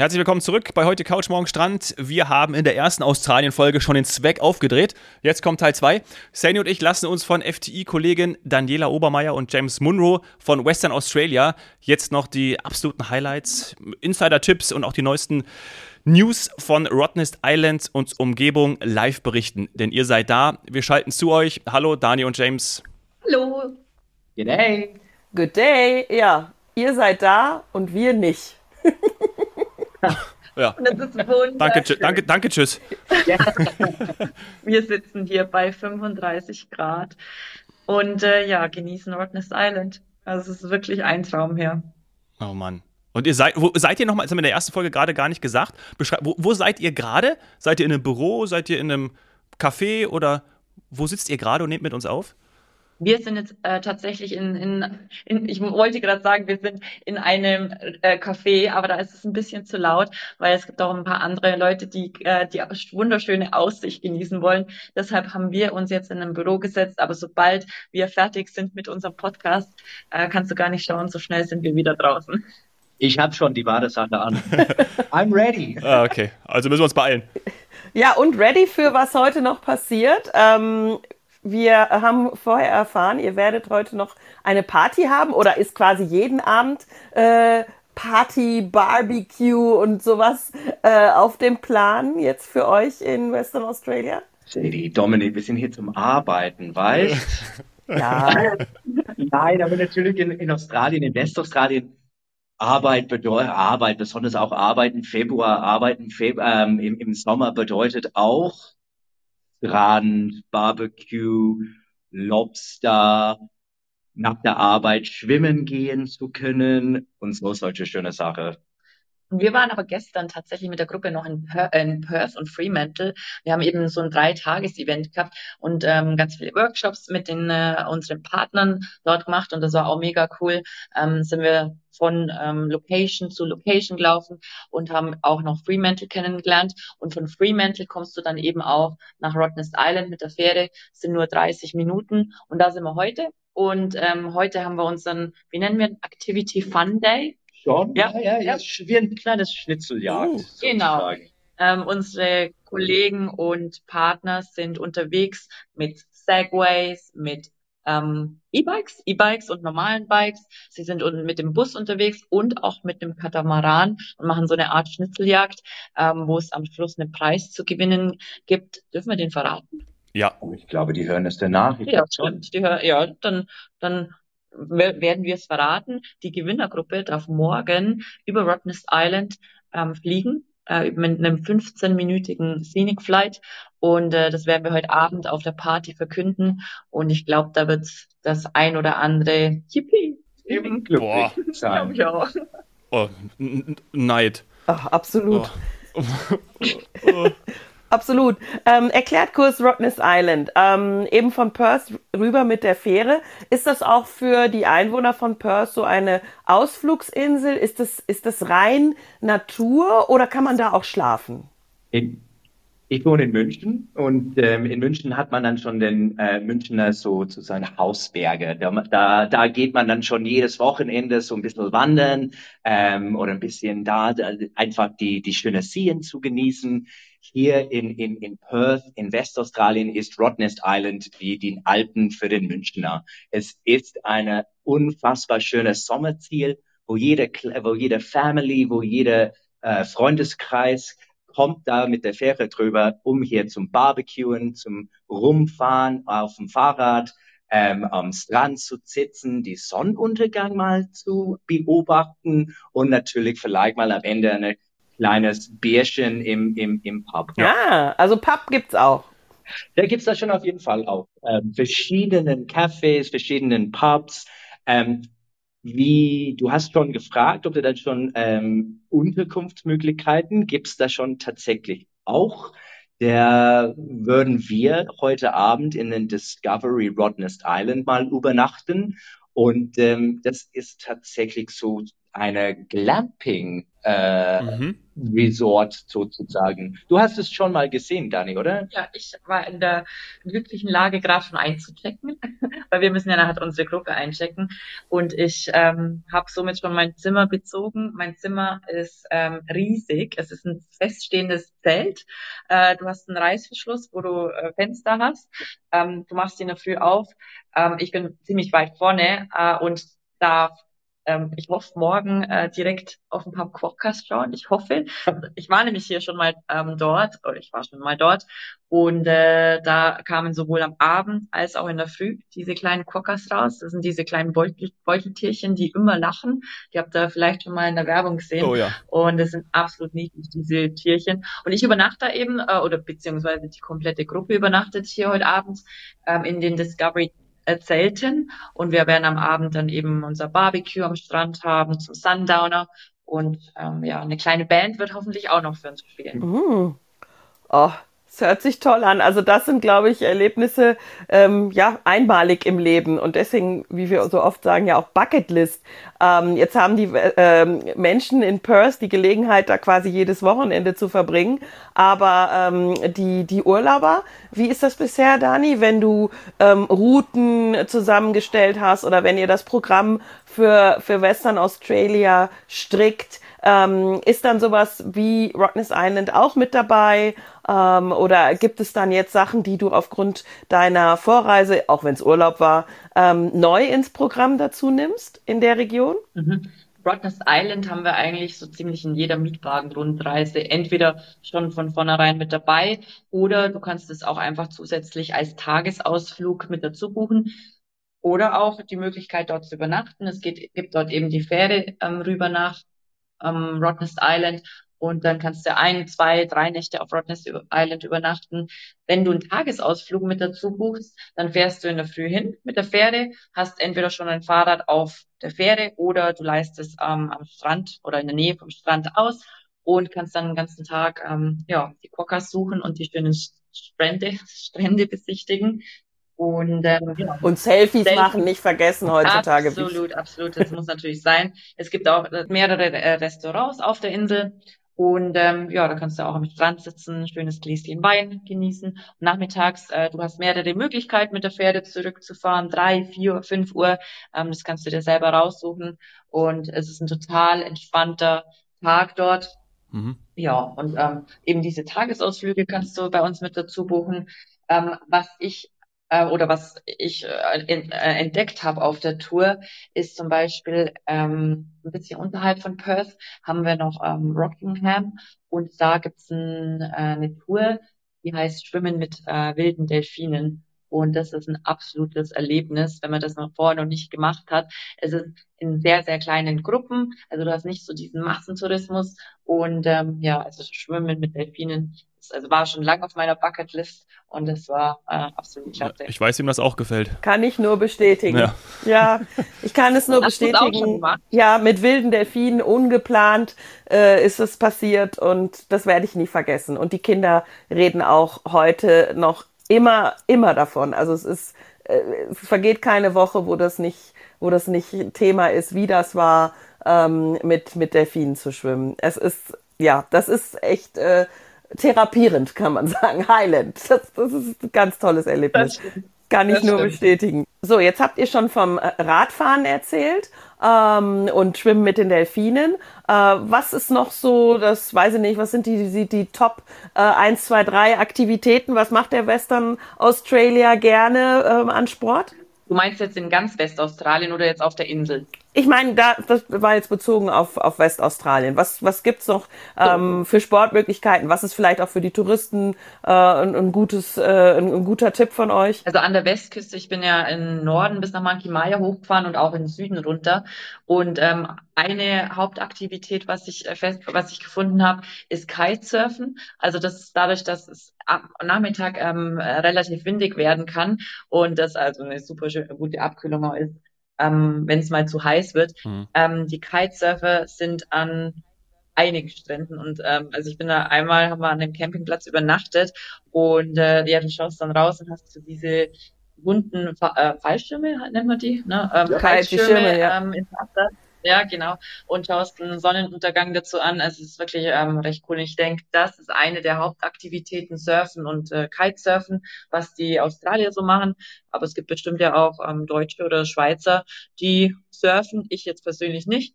Herzlich willkommen zurück bei heute Couch Morgen Strand. Wir haben in der ersten Australien-Folge schon den Zweck aufgedreht. Jetzt kommt Teil 2. Sani und ich lassen uns von FTI-Kollegin Daniela Obermeier und James Munro von Western Australia jetzt noch die absoluten Highlights, Insider-Tipps und auch die neuesten News von Rottnest Island und Umgebung live berichten. Denn ihr seid da. Wir schalten zu euch. Hallo, Dani und James. Hallo. Good day. Good day. Ja, ihr seid da und wir nicht. ja. Danke, danke, danke, tschüss. wir sitzen hier bei 35 Grad und äh, ja, genießen Rottnest Island. Also es ist wirklich ein Traum hier. Oh Mann. Und ihr seid, wo seid ihr nochmal, das haben wir in der ersten Folge gerade gar nicht gesagt. Wo, wo seid ihr gerade? Seid ihr in einem Büro? Seid ihr in einem Café? Oder wo sitzt ihr gerade und nehmt mit uns auf? Wir sind jetzt äh, tatsächlich in, in, in, ich wollte gerade sagen, wir sind in einem äh, Café, aber da ist es ein bisschen zu laut, weil es gibt auch ein paar andere Leute, die äh, die wunderschöne Aussicht genießen wollen. Deshalb haben wir uns jetzt in ein Büro gesetzt, aber sobald wir fertig sind mit unserem Podcast, äh, kannst du gar nicht schauen, so schnell sind wir wieder draußen. Ich habe schon die Badesache an. I'm ready. Ah, okay, also müssen wir uns beeilen. Ja, und ready für was heute noch passiert. Ähm, wir haben vorher erfahren, ihr werdet heute noch eine Party haben oder ist quasi jeden Abend äh, Party, Barbecue und sowas äh, auf dem Plan jetzt für euch in Western Australia? Sadie, Dominik, wir sind hier zum Arbeiten, weißt? ja. Nein, aber natürlich in, in Australien, in Westaustralien, Arbeit bedeutet, Arbeit, besonders auch Arbeit im Februar, Arbeit im, Februar, ähm, im, im Sommer bedeutet auch Strand, Barbecue, Lobster, nach der Arbeit schwimmen gehen zu können und so solche schöne Sachen. Wir waren aber gestern tatsächlich mit der Gruppe noch in, per in Perth und Fremantle. Wir haben eben so ein Dreitages-Event gehabt und ähm, ganz viele Workshops mit den äh, unseren Partnern dort gemacht und das war auch mega cool. Ähm, sind wir von ähm, Location zu Location gelaufen und haben auch noch Fremantle kennengelernt. Und von Fremantle kommst du dann eben auch nach Rottnest Island mit der Fähre. Das sind nur 30 Minuten und da sind wir heute. Und ähm, heute haben wir unseren, wie nennen wir, Activity Fun Day. Schon? Ja, ja, ja. ja. Wie ein kleines Schnitzeljagd. Uh, genau. Ähm, unsere Kollegen und Partner sind unterwegs mit Segways, mit ähm, E-Bikes, E-Bikes und normalen Bikes. Sie sind mit dem Bus unterwegs und auch mit dem Katamaran und machen so eine Art Schnitzeljagd, ähm, wo es am Schluss einen Preis zu gewinnen gibt. Dürfen wir den verraten? Ja. Oh, ich glaube, die hören es danach. Ich ja, stimmt. Die hören, ja, dann, dann werden wir es verraten. Die Gewinnergruppe darf morgen über Rottnest Island ähm, fliegen äh, mit einem 15-minütigen Scenic Flight und äh, das werden wir heute Abend auf der Party verkünden und ich glaube, da wird das ein oder andere Yippie eben glücklich sein. Ich auch. Oh, Neid. Ach, absolut. Oh. oh. Absolut. Ähm, erklärt kurz Rottnest Island. Ähm, eben von Perth rüber mit der Fähre. Ist das auch für die Einwohner von Perth so eine Ausflugsinsel? Ist das, ist das rein Natur oder kann man da auch schlafen? In, ich wohne in München und ähm, in München hat man dann schon den äh, Münchner so zu seinen Hausberge. Da, da, da geht man dann schon jedes Wochenende so ein bisschen wandern ähm, oder ein bisschen da, da einfach die, die schöne Seen zu genießen. Hier in, in, in Perth, in Westaustralien, ist Rottnest Island wie die Alpen für den Münchner. Es ist eine unfassbar schönes Sommerziel, wo jede, wo jede Family, wo jeder äh, Freundeskreis kommt da mit der Fähre drüber, um hier zum Barbecuen, zum Rumfahren auf dem Fahrrad, ähm, am Strand zu sitzen, die Sonnenuntergang mal zu beobachten und natürlich vielleicht mal am Ende eine kleines Bärchen im, im, im Pub. Ja, ah, also Pub gibt's auch. Da gibt's das schon auf jeden Fall auch. Ähm, verschiedenen Cafés, verschiedenen Pubs. Ähm, wie, du hast schon gefragt, ob du dann schon ähm, Unterkunftsmöglichkeiten gibt's da schon tatsächlich auch. Der würden wir heute Abend in den Discovery Rodnest Island mal übernachten. Und ähm, das ist tatsächlich so eine Glamping äh, mhm. Resort sozusagen. Du hast es schon mal gesehen, Dani, oder? Ja, ich war in der glücklichen Lage, gerade schon einzuchecken, weil wir müssen ja nachher unsere Gruppe einchecken. Und ich ähm, habe somit schon mein Zimmer bezogen. Mein Zimmer ist ähm, riesig. Es ist ein feststehendes Zelt. Äh, du hast einen Reißverschluss, wo du äh, Fenster hast. Ähm, du machst ihn in der Früh auf. Ähm, ich bin ziemlich weit vorne äh, und da ähm, ich hoffe, morgen äh, direkt auf ein paar Quokkas schauen. Ich hoffe. Ich war nämlich hier schon mal ähm, dort, oder ich war schon mal dort. Und äh, da kamen sowohl am Abend als auch in der Früh diese kleinen Quokkas raus. Das sind diese kleinen Beutel Beuteltierchen, die immer lachen. Die habt ihr vielleicht schon mal in der Werbung gesehen. Oh ja. Und das sind absolut niedlich, diese Tierchen. Und ich übernachte da eben, äh, oder beziehungsweise die komplette Gruppe übernachtet hier heute Abend ähm, in den Discovery Zelten und wir werden am Abend dann eben unser Barbecue am Strand haben zum Sundowner und ähm, ja, eine kleine Band wird hoffentlich auch noch für uns spielen. Mm. Oh, das hört sich toll an. Also das sind, glaube ich, Erlebnisse, ähm, ja, einmalig im Leben und deswegen, wie wir so oft sagen, ja auch Bucketlist. Ähm, jetzt haben die ähm, Menschen in Perth die Gelegenheit, da quasi jedes Wochenende zu verbringen, aber ähm, die, die Urlauber, wie ist das bisher, Dani, wenn du ähm, Routen zusammengestellt hast oder wenn ihr das Programm für, für Western Australia strickt? Ähm, ist dann sowas wie Rottnest Island auch mit dabei? Ähm, oder gibt es dann jetzt Sachen, die du aufgrund deiner Vorreise, auch wenn es Urlaub war, ähm, neu ins Programm dazu nimmst in der Region? Mhm. Rottnest Island haben wir eigentlich so ziemlich in jeder Mietwagen-Rundreise entweder schon von vornherein mit dabei oder du kannst es auch einfach zusätzlich als Tagesausflug mit dazu buchen oder auch die Möglichkeit dort zu übernachten. Es geht, gibt dort eben die Fähre ähm, rüber nach ähm, Rottnest Island und dann kannst du ein, zwei, drei Nächte auf Rottnest Island übernachten. Wenn du einen Tagesausflug mit dazu buchst, dann fährst du in der Früh hin mit der Fähre, hast entweder schon ein Fahrrad auf der Fähre oder du leist es ähm, am Strand oder in der Nähe vom Strand aus und kannst dann den ganzen Tag ähm, ja, die Quokkas suchen und die schönen Strände, Strände besichtigen. Und, ähm, ja. und Selfies, Selfies machen nicht vergessen heutzutage. Absolut, absolut. Das muss natürlich sein. Es gibt auch mehrere äh, Restaurants auf der Insel. Und ähm, ja, da kannst du auch am Strand sitzen, schönes Gläschen Wein genießen. Und nachmittags, äh, du hast mehrere Möglichkeiten, mit der Pferde zurückzufahren, drei, vier, fünf Uhr. Ähm, das kannst du dir selber raussuchen. Und es ist ein total entspannter Tag dort. Mhm. Ja, und ähm, eben diese Tagesausflüge kannst du bei uns mit dazu buchen. Ähm, was ich äh, oder was ich äh, in, äh, entdeckt habe auf der Tour, ist zum Beispiel ähm, ein bisschen unterhalb von Perth haben wir noch ähm, Rockingham und da gibt's ein, äh, eine Tour, die heißt Schwimmen mit äh, wilden Delfinen. Und das ist ein absolutes Erlebnis, wenn man das noch vorher noch nicht gemacht hat. Es ist in sehr, sehr kleinen Gruppen. Also du hast nicht so diesen Massentourismus. Und ähm, ja, also Schwimmen mit Delfinen also war schon lange auf meiner Bucketlist und es war äh, absolut klasse. Ich weiß, ihm das auch gefällt. Kann ich nur bestätigen. Ja, ja ich kann es nur bestätigen. Ja, mit wilden Delfinen ungeplant äh, ist es passiert und das werde ich nie vergessen. Und die Kinder reden auch heute noch immer, immer davon. Also es ist, äh, es vergeht keine Woche, wo das nicht, wo das nicht Thema ist, wie das war, ähm, mit, mit Delfinen zu schwimmen. Es ist, ja, das ist echt, äh, therapierend, kann man sagen. Highland. Das, das ist ein ganz tolles Erlebnis. Kann ich das nur stimmt. bestätigen. So, jetzt habt ihr schon vom äh, Radfahren erzählt ähm, und Schwimmen mit den Delfinen. Äh, was ist noch so, das weiß ich nicht, was sind die, die, die Top äh, 1, 2, 3 Aktivitäten? Was macht der Western Australia gerne ähm, an Sport? Du meinst jetzt in ganz Westaustralien oder jetzt auf der Insel? Ich meine, da, das war jetzt bezogen auf, auf Westaustralien. Was, was gibt's noch ähm, für Sportmöglichkeiten? Was ist vielleicht auch für die Touristen äh, ein, ein, gutes, äh, ein, ein, guter Tipp von euch? Also an der Westküste, ich bin ja im Norden bis nach Monkey Maya hochgefahren und auch im Süden runter. Und ähm, eine Hauptaktivität, was ich äh, fest, was ich gefunden habe, ist Kitesurfen. Also das ist dadurch, dass es am Nachmittag ähm, relativ windig werden kann und das also eine super schöne, gute Abkühlung ist ähm, wenn es mal zu heiß wird. Mhm. Ähm, die Kitesurfer sind an einigen Stränden und ähm, also ich bin da einmal haben wir an dem Campingplatz übernachtet und äh, ja du schaust dann raus und hast so diese bunten Fa äh, Fallschirme nennt man die ne ähm, ja, Kiteschirme ja. ähm, ins Wasser Ja, genau. Und schaust einen Sonnenuntergang dazu an. Also es ist wirklich ähm, recht cool. Ich denke, das ist eine der Hauptaktivitäten, Surfen und äh, Kitesurfen, was die Australier so machen. Aber es gibt bestimmt ja auch ähm, Deutsche oder Schweizer, die surfen. Ich jetzt persönlich nicht.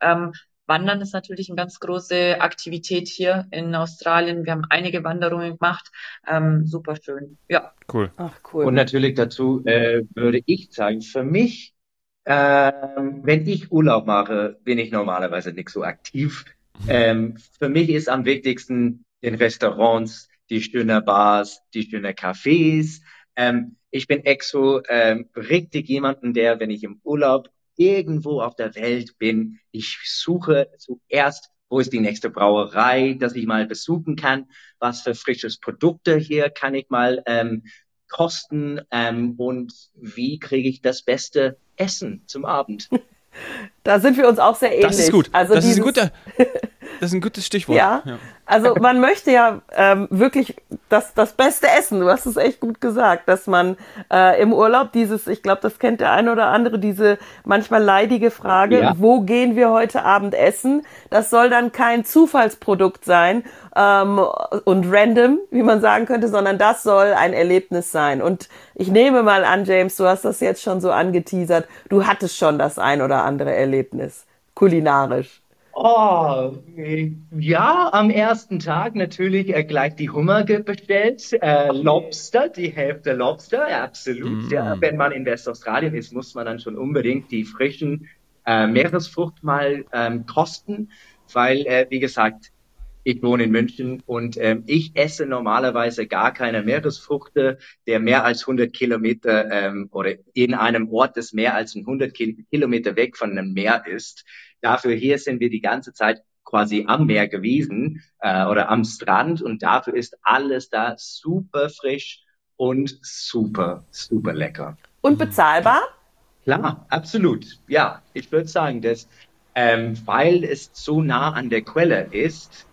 Ähm, Wandern ist natürlich eine ganz große Aktivität hier in Australien. Wir haben einige Wanderungen gemacht. Ähm, super schön. Ja. Cool. Ach, cool. Und natürlich dazu äh, würde ich sagen, für mich, äh, wenn ich Urlaub mache, bin ich normalerweise nicht so aktiv. Ähm, für mich ist am wichtigsten den Restaurants, die schönen Bars, die schönen Cafés. Ähm, ich bin exo ähm, richtig jemanden, der, wenn ich im Urlaub irgendwo auf der Welt bin, ich suche zuerst, wo ist die nächste Brauerei, dass ich mal besuchen kann, was für frisches Produkte hier kann ich mal ähm, kosten ähm, und wie kriege ich das beste Essen zum Abend. Da sind wir uns auch sehr ähnlich. Das ist gut. Also das, ist ein guter, das ist ein gutes Stichwort. Ja, ja. also man möchte ja ähm, wirklich das, das Beste essen. Du hast es echt gut gesagt, dass man äh, im Urlaub dieses, ich glaube, das kennt der eine oder andere, diese manchmal leidige Frage, ja. wo gehen wir heute Abend essen? Das soll dann kein Zufallsprodukt sein ähm, und random, wie man sagen könnte, sondern das soll ein Erlebnis sein. Und ich nehme mal an, James, du hast das jetzt schon so angeteasert, du hattest schon das ein oder andere Erlebnis, kulinarisch. Oh, ja, am ersten Tag natürlich äh, gleich die Hummer bestellt. Äh, Lobster, die Hälfte Lobster, absolut. Mm. Ja, wenn man in Westaustralien ist, muss man dann schon unbedingt die frischen äh, Meeresfrucht mal ähm, kosten, weil, äh, wie gesagt, ich wohne in München und ähm, ich esse normalerweise gar keine Meeresfrüchte, der mehr als 100 Kilometer ähm, oder in einem Ort, das mehr als 100 Kilometer weg von einem Meer ist. Dafür hier sind wir die ganze Zeit quasi am Meer gewesen äh, oder am Strand und dafür ist alles da super frisch und super, super lecker. Und bezahlbar? Klar, absolut. Ja, ich würde sagen, dass ähm, weil es so nah an der Quelle ist,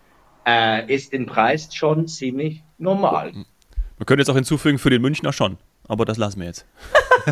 äh, ist den Preis schon ziemlich normal. Man könnte jetzt auch hinzufügen, für den Münchner schon, aber das lassen wir jetzt.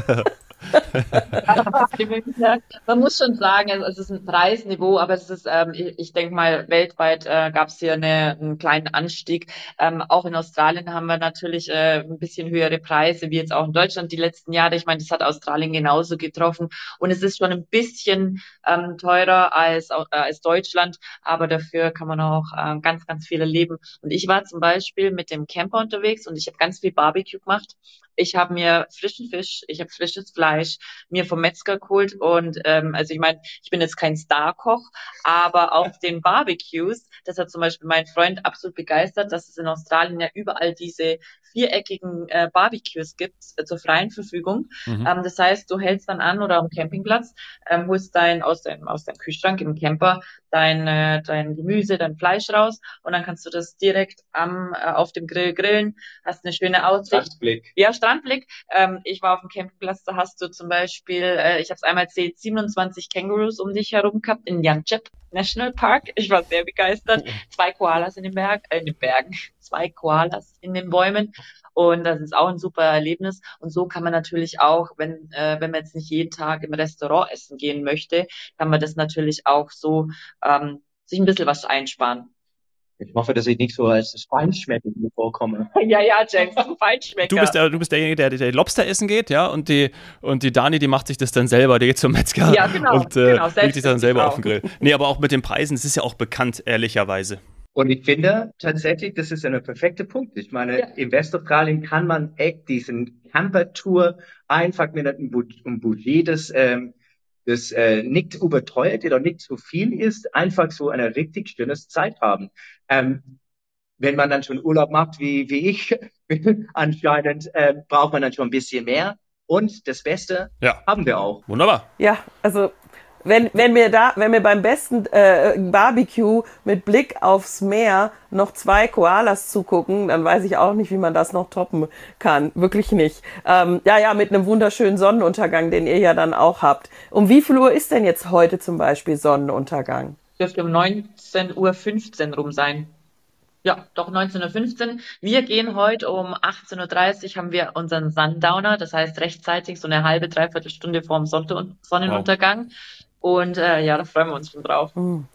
Man muss schon sagen, es ist ein Preisniveau, aber es ist, ähm, ich, ich denke mal, weltweit äh, gab es hier eine, einen kleinen Anstieg. Ähm, auch in Australien haben wir natürlich äh, ein bisschen höhere Preise, wie jetzt auch in Deutschland die letzten Jahre. Ich meine, das hat Australien genauso getroffen. Und es ist schon ein bisschen ähm, teurer als, äh, als Deutschland, aber dafür kann man auch äh, ganz, ganz viel erleben. Und ich war zum Beispiel mit dem Camper unterwegs und ich habe ganz viel Barbecue gemacht. Ich habe mir frischen Fisch, ich habe frisches Fleisch mir vom Metzger geholt und ähm, also ich meine, ich bin jetzt kein Starkoch, aber auf den Barbecues, das hat zum Beispiel mein Freund absolut begeistert, dass es in Australien ja überall diese viereckigen äh, Barbecues gibt äh, zur freien Verfügung. Mhm. Ähm, das heißt, du hältst dann an oder am Campingplatz, ähm, holst dein aus deinem aus deinem Kühlschrank im Camper dein äh, dein Gemüse, dein Fleisch raus und dann kannst du das direkt am äh, auf dem Grill grillen, hast eine schöne Aussicht. Strandblick. Ja, Strandblick. Ähm, ich war auf dem Campingplatz, da hast du zum Beispiel, äh, ich habe es einmal erzählt, 27 Kängurus um dich herum gehabt in Yanchep National Park. Ich war sehr begeistert. Zwei Koalas in den Berg, äh, in den Bergen, zwei Koalas in den Bäumen. Und das ist auch ein super Erlebnis. Und so kann man natürlich auch, wenn, äh, wenn man jetzt nicht jeden Tag im Restaurant essen gehen möchte, kann man das natürlich auch so ähm, sich ein bisschen was einsparen. Ich hoffe, dass ich nicht so als das Feinschmecker vorkomme. Ja, ja, James, du Feinschmecker. Du bist, der, du bist derjenige, der, der Lobster essen geht, ja, und die, und die Dani, die macht sich das dann selber, die geht zum Metzger ja, genau, und äh, genau, legt sich dann selber auf den Grill. Nee, aber auch mit den Preisen, das ist ja auch bekannt, ehrlicherweise. Und ich finde tatsächlich, das ist ein perfekter Punkt. Ich meine, ja. in Westaustralien kann man echt diesen Camper-Tour einfach mit einem Budget, das, ähm, das äh, nicht überteuert oder nicht zu viel ist, einfach so eine richtig schöne Zeit haben. Ähm, wenn man dann schon Urlaub macht, wie, wie ich, anscheinend äh, braucht man dann schon ein bisschen mehr. Und das Beste ja. haben wir auch. Wunderbar. Ja, also wenn, wenn mir da, wenn mir beim besten äh, Barbecue mit Blick aufs Meer noch zwei Koalas zugucken, dann weiß ich auch nicht, wie man das noch toppen kann. Wirklich nicht. Ähm, ja, ja, mit einem wunderschönen Sonnenuntergang, den ihr ja dann auch habt. Um wie viel Uhr ist denn jetzt heute zum Beispiel Sonnenuntergang? Dürfte um 19.15 Uhr rum sein. Ja, doch 19.15 Uhr. Wir gehen heute um 18.30 Uhr, haben wir unseren Sundowner, das heißt rechtzeitig, so eine halbe, dreiviertel Stunde vorm Sonnenuntergang. Wow Und äh, ja, da freuen wir uns schon drauf. Mhm.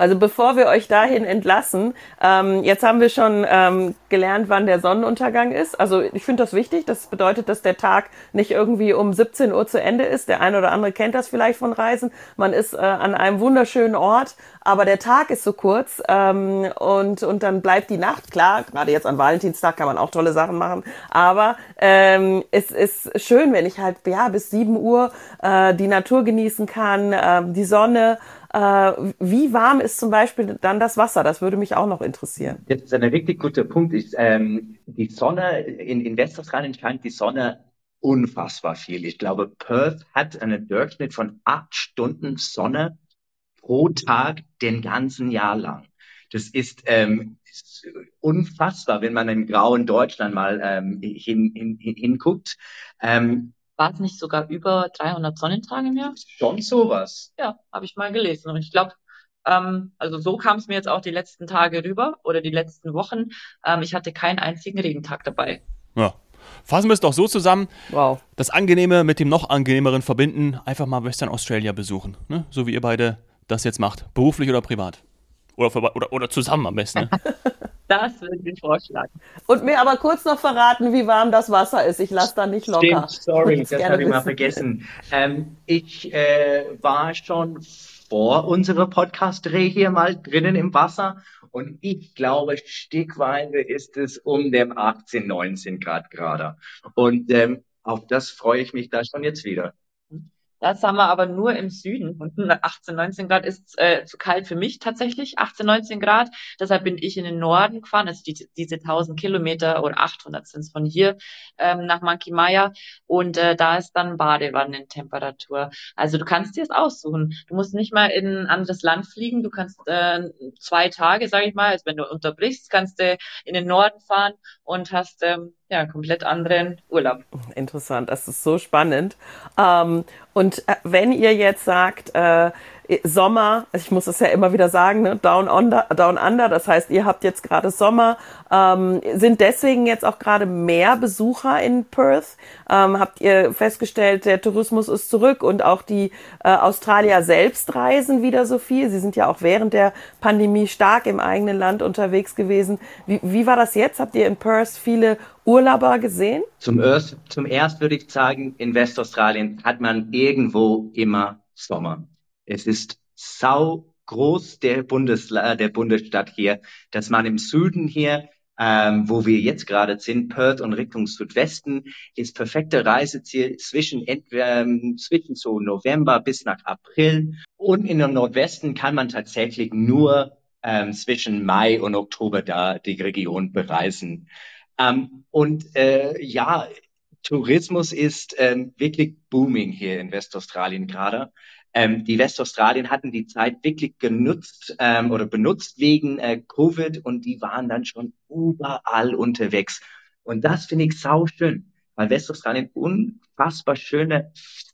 Also bevor wir euch dahin entlassen, ähm, jetzt haben wir schon ähm, gelernt, wann der Sonnenuntergang ist. Also ich finde das wichtig. Das bedeutet, dass der Tag nicht irgendwie um 17 Uhr zu Ende ist. Der eine oder andere kennt das vielleicht von Reisen. Man ist äh, an einem wunderschönen Ort, aber der Tag ist so kurz ähm, und, und dann bleibt die Nacht. Klar, gerade jetzt an Valentinstag kann man auch tolle Sachen machen, aber ähm, es ist schön, wenn ich halt ja bis 7 Uhr äh, die Natur genießen kann, äh, die Sonne wie warm ist zum Beispiel dann das Wasser? Das würde mich auch noch interessieren. Das ist ein richtig guter Punkt. Ich, ähm, die Sonne, in, in Westaustralien scheint die Sonne unfassbar viel. Ich glaube, Perth hat einen Durchschnitt von acht Stunden Sonne pro Tag den ganzen Jahr lang. Das ist, ähm, ist unfassbar, wenn man im grauen Deutschland mal ähm, hin, hin, hin, hinguckt. Ähm, war es nicht sogar über 300 Sonnentage im Jahr? Schon sowas. Ja, habe ich mal gelesen. Und ich glaube, ähm, also so kam es mir jetzt auch die letzten Tage rüber oder die letzten Wochen. Ähm, ich hatte keinen einzigen Regentag dabei. Ja. Fassen wir es doch so zusammen. Wow. Das Angenehme mit dem noch angenehmeren verbinden, einfach mal Western Australia besuchen. Ne? So wie ihr beide das jetzt macht. Beruflich oder privat. Oder, oder, oder zusammen am besten. Ne? Das würde ich vorschlagen. Und mir aber kurz noch verraten, wie warm das Wasser ist. Ich lasse da nicht locker. Stimmt, sorry, das habe ich mal vergessen. Ähm, ich äh, war schon vor unserer Podcast-Dreh hier mal drinnen im Wasser und ich glaube, stickweise ist es um dem 18, 19 Grad gerade. Und ähm, auf das freue ich mich da schon jetzt wieder. Das haben wir aber nur im Süden. Und 18, 19 Grad ist äh, zu kalt für mich tatsächlich. 18, 19 Grad. Deshalb bin ich in den Norden gefahren. Also die, diese 1000 Kilometer oder 800 sind es von hier ähm, nach Monkey Maya. Und äh, da ist dann Badewannentemperatur. Also du kannst dir es aussuchen. Du musst nicht mal in ein anderes Land fliegen. Du kannst äh, zwei Tage, sage ich mal, also wenn du unterbrichst, kannst du in den Norden fahren und hast ähm, ja, komplett anderen Urlaub. Interessant, das ist so spannend. Ähm, und äh, wenn ihr jetzt sagt, äh, Sommer, ich muss es ja immer wieder sagen, ne, down, under, down under, das heißt, ihr habt jetzt gerade Sommer, ähm, sind deswegen jetzt auch gerade mehr Besucher in Perth? Ähm, habt ihr festgestellt, der Tourismus ist zurück und auch die äh, Australier selbst reisen wieder so viel? Sie sind ja auch während der Pandemie stark im eigenen Land unterwegs gewesen. Wie, wie war das jetzt? Habt ihr in Perth viele Urlauber gesehen? Zum, erst, zum erst würde ich sagen, in Westaustralien hat man irgendwo immer Sommer. Es ist sau groß der, Bundesla der Bundesstadt hier, dass man im Süden hier, ähm, wo wir jetzt gerade sind, Perth und Richtung Südwesten, ist perfekte Reiseziel zwischen ähm, zwischen so November bis nach April. Und in der Nordwesten kann man tatsächlich nur ähm, zwischen Mai und Oktober da die Region bereisen. Ähm, und äh, ja, Tourismus ist ähm, wirklich booming hier in Westaustralien gerade. Ähm, die Westaustralien hatten die Zeit wirklich genutzt ähm, oder benutzt wegen äh, Covid und die waren dann schon überall unterwegs. Und das finde ich sau schön, weil Westaustralien unfassbar schöne,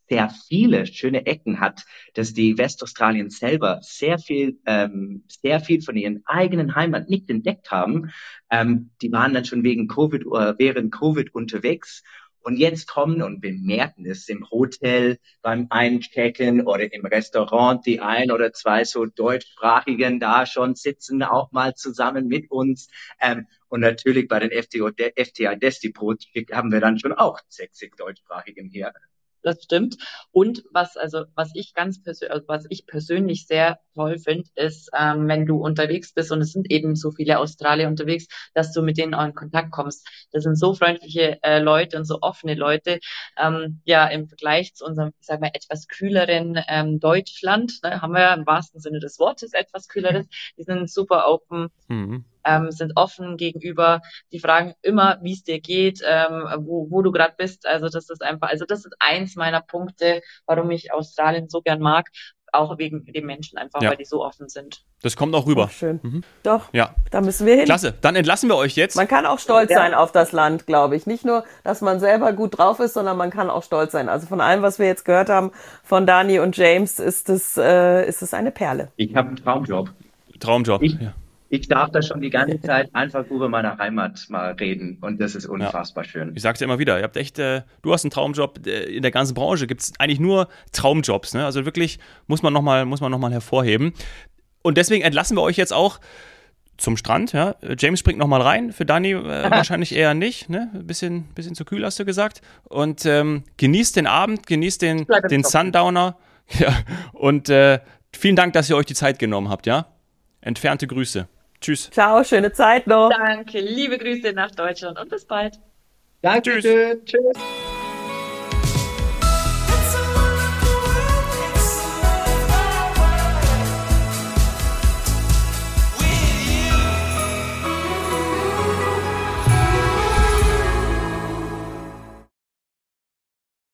sehr viele schöne Ecken hat, dass die Westaustralien selber sehr viel, ähm, sehr viel von ihren eigenen Heimat nicht entdeckt haben. Ähm, die waren dann schon wegen Covid oder äh, während Covid unterwegs und jetzt kommen und wir merken es im Hotel beim Einchecken oder im Restaurant, die ein oder zwei so deutschsprachigen da schon sitzen auch mal zusammen mit uns. Ähm, und natürlich bei den FTI Destipros haben wir dann schon auch 60 deutschsprachigen hier das stimmt. Und was, also, was ich ganz persönlich, also was ich persönlich sehr toll finde, ist, ähm, wenn du unterwegs bist und es sind eben so viele Australier unterwegs, dass du mit denen auch in Kontakt kommst. Das sind so freundliche äh, Leute und so offene Leute. Ähm, ja, im Vergleich zu unserem, ich sag mal, etwas kühleren ähm, Deutschland, ne, haben wir im wahrsten Sinne des Wortes etwas kühleres. Die sind super open. Mhm ähm, sind offen gegenüber, die fragen immer, wie es dir geht, ähm, wo, wo du gerade bist. Also das ist einfach, also das ist eins meiner Punkte, warum ich Australien so gern mag, auch wegen den Menschen einfach, ja. weil die so offen sind. Das kommt auch rüber. Oh, schön. Mhm. Doch. Ja. Da müssen wir hin. Klasse. Dann entlassen wir euch jetzt. Man kann auch stolz ja. sein auf das Land, glaube ich. Nicht nur, dass man selber gut drauf ist, sondern man kann auch stolz sein. Also von allem, was wir jetzt gehört haben von Dani und James, ist es, äh, ist es eine Perle. Ich habe einen Traumjob. Traumjob. Ich, ja ich darf da schon die ganze Zeit einfach über meine Heimat mal reden und das ist unfassbar ja. schön. Ich sag's dir immer wieder, ihr habt echt, äh, du hast einen Traumjob, äh, in der ganzen Branche gibt es eigentlich nur Traumjobs, ne? Also wirklich muss man nochmal noch, hervorheben. Und deswegen entlassen wir euch jetzt auch zum Strand, ja. James springt nochmal rein, für Dani äh, wahrscheinlich eher nicht, ne? Bisschen, bisschen zu kühl, hast du gesagt. Und ähm, genießt den Abend, genießt den, den Sundowner. Ja. Und äh, vielen Dank, dass ihr euch die Zeit genommen habt, ja. Entfernte Grüße. Tschüss. Ciao, schöne Zeit noch. Danke, liebe Grüße nach Deutschland und bis bald. Danke, tschüss. tschüss.